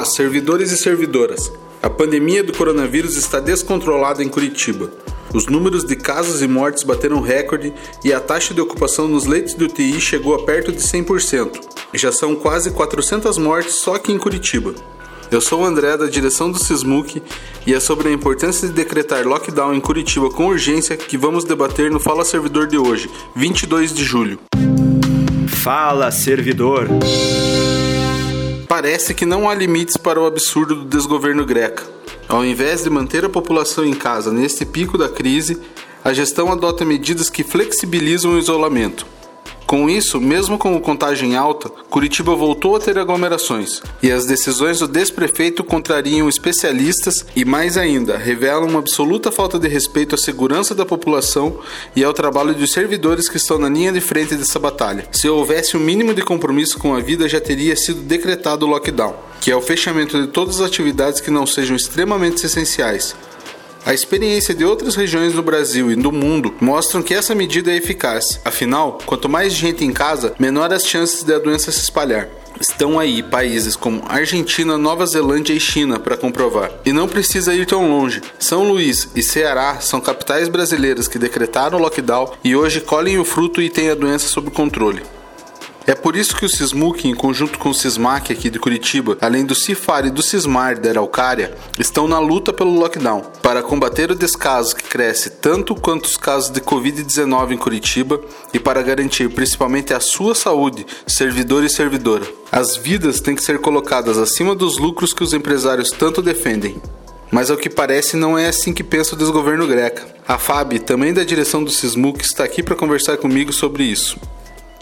Olá, servidores e servidoras. A pandemia do coronavírus está descontrolada em Curitiba. Os números de casos e mortes bateram recorde e a taxa de ocupação nos leitos de UTI chegou a perto de 100%. Já são quase 400 mortes só aqui em Curitiba. Eu sou o André da direção do Sismuc e é sobre a importância de decretar lockdown em Curitiba com urgência que vamos debater no Fala Servidor de hoje, 22 de julho. Fala Servidor. Parece que não há limites para o absurdo do desgoverno greca. Ao invés de manter a população em casa neste pico da crise, a gestão adota medidas que flexibilizam o isolamento. Com isso, mesmo com o contagem alta, Curitiba voltou a ter aglomerações, e as decisões do desprefeito contrariam especialistas e, mais ainda, revelam uma absoluta falta de respeito à segurança da população e ao trabalho dos servidores que estão na linha de frente dessa batalha. Se houvesse o um mínimo de compromisso com a vida, já teria sido decretado o lockdown, que é o fechamento de todas as atividades que não sejam extremamente essenciais, a experiência de outras regiões do Brasil e do mundo mostram que essa medida é eficaz. Afinal, quanto mais gente em casa, menor as chances de a doença se espalhar. Estão aí países como Argentina, Nova Zelândia e China para comprovar. E não precisa ir tão longe. São Luís e Ceará são capitais brasileiras que decretaram lockdown e hoje colhem o fruto e têm a doença sob controle. É por isso que o Sismuc, em conjunto com o Sismac aqui de Curitiba, além do Cifar e do Cismar da Araucária, estão na luta pelo lockdown, para combater o descaso que cresce tanto quanto os casos de Covid-19 em Curitiba e para garantir principalmente a sua saúde, servidor e servidora. As vidas têm que ser colocadas acima dos lucros que os empresários tanto defendem. Mas ao que parece não é assim que pensa o desgoverno greca. A Fábio, também da direção do Sismuc, está aqui para conversar comigo sobre isso.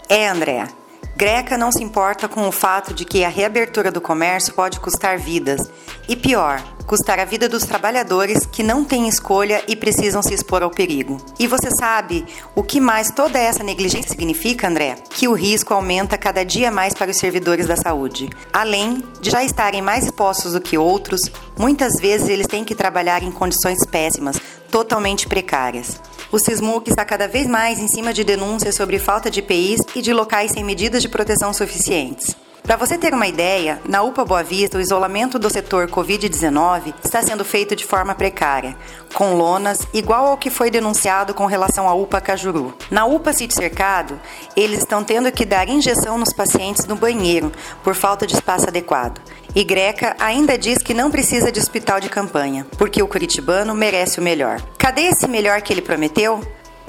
É, André. Greca não se importa com o fato de que a reabertura do comércio pode custar vidas e, pior, custar a vida dos trabalhadores que não têm escolha e precisam se expor ao perigo. E você sabe o que mais toda essa negligência significa, André? Que o risco aumenta cada dia mais para os servidores da saúde. Além de já estarem mais expostos do que outros, muitas vezes eles têm que trabalhar em condições péssimas, totalmente precárias. O Sismuc está cada vez mais em cima de denúncias sobre falta de EPIs e de locais sem medidas de proteção suficientes. Para você ter uma ideia, na UPA Boa Vista, o isolamento do setor Covid-19 está sendo feito de forma precária, com lonas igual ao que foi denunciado com relação à UPA Cajuru. Na UPA Sítio Cercado, eles estão tendo que dar injeção nos pacientes no banheiro por falta de espaço adequado. E Greca ainda diz que não precisa de hospital de campanha, porque o curitibano merece o melhor. Cadê esse melhor que ele prometeu?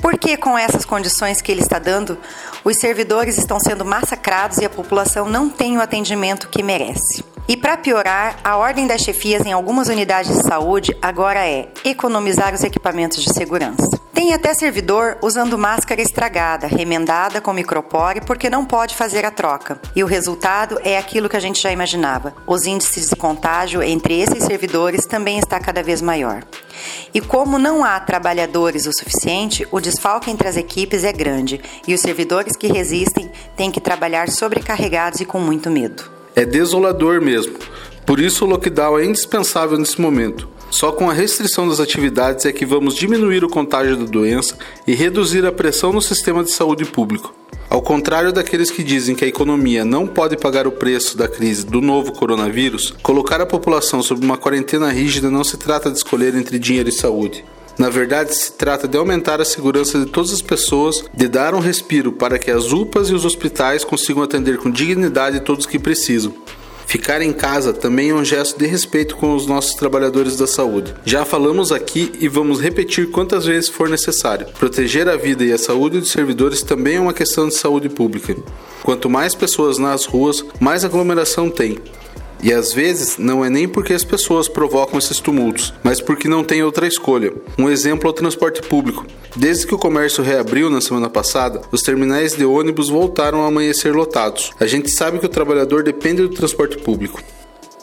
Porque com essas condições que ele está dando, os servidores estão sendo massacrados e a população não tem o atendimento que merece. E para piorar, a ordem das chefias em algumas unidades de saúde agora é economizar os equipamentos de segurança. Tem até servidor usando máscara estragada, remendada com micropore, porque não pode fazer a troca. E o resultado é aquilo que a gente já imaginava. Os índices de contágio entre esses servidores também está cada vez maior. E como não há trabalhadores o suficiente, o desfalque entre as equipes é grande e os servidores que resistem têm que trabalhar sobrecarregados e com muito medo. É desolador mesmo. Por isso o lockdown é indispensável nesse momento. Só com a restrição das atividades é que vamos diminuir o contágio da doença e reduzir a pressão no sistema de saúde público. Ao contrário daqueles que dizem que a economia não pode pagar o preço da crise do novo coronavírus, colocar a população sob uma quarentena rígida não se trata de escolher entre dinheiro e saúde. Na verdade, se trata de aumentar a segurança de todas as pessoas, de dar um respiro para que as UPAs e os hospitais consigam atender com dignidade todos que precisam. Ficar em casa também é um gesto de respeito com os nossos trabalhadores da saúde. Já falamos aqui e vamos repetir quantas vezes for necessário. Proteger a vida e a saúde dos servidores também é uma questão de saúde pública. Quanto mais pessoas nas ruas, mais aglomeração tem. E às vezes não é nem porque as pessoas provocam esses tumultos, mas porque não tem outra escolha. Um exemplo é o transporte público. Desde que o comércio reabriu na semana passada, os terminais de ônibus voltaram a amanhecer lotados. A gente sabe que o trabalhador depende do transporte público.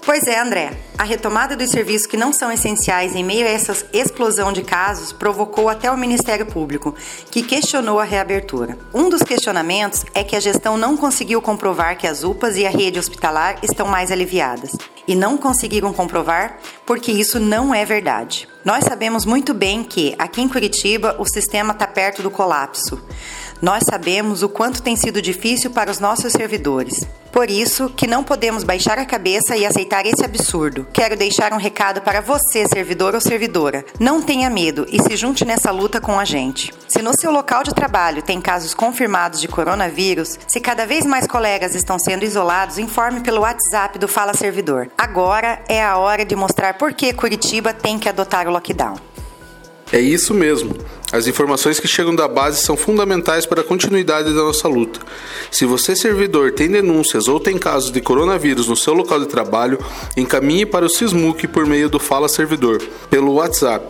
Pois é, André. A retomada dos serviços que não são essenciais em meio a essa explosão de casos provocou até o Ministério Público, que questionou a reabertura. Um dos questionamentos é que a gestão não conseguiu comprovar que as UPAs e a rede hospitalar estão mais aliviadas. E não conseguiram comprovar porque isso não é verdade. Nós sabemos muito bem que, aqui em Curitiba, o sistema está perto do colapso. Nós sabemos o quanto tem sido difícil para os nossos servidores. Por isso que não podemos baixar a cabeça e aceitar esse absurdo. Quero deixar um recado para você, servidor ou servidora. Não tenha medo e se junte nessa luta com a gente. Se no seu local de trabalho tem casos confirmados de coronavírus, se cada vez mais colegas estão sendo isolados, informe pelo WhatsApp do Fala Servidor. Agora é a hora de mostrar por que Curitiba tem que adotar o lockdown. É isso mesmo. As informações que chegam da base são fundamentais para a continuidade da nossa luta. Se você, servidor, tem denúncias ou tem casos de coronavírus no seu local de trabalho, encaminhe para o Sismuc por meio do Fala Servidor, pelo WhatsApp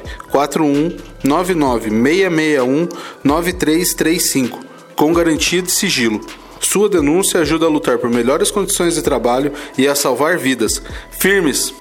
41996619335, com garantia de sigilo. Sua denúncia ajuda a lutar por melhores condições de trabalho e a salvar vidas. Firmes!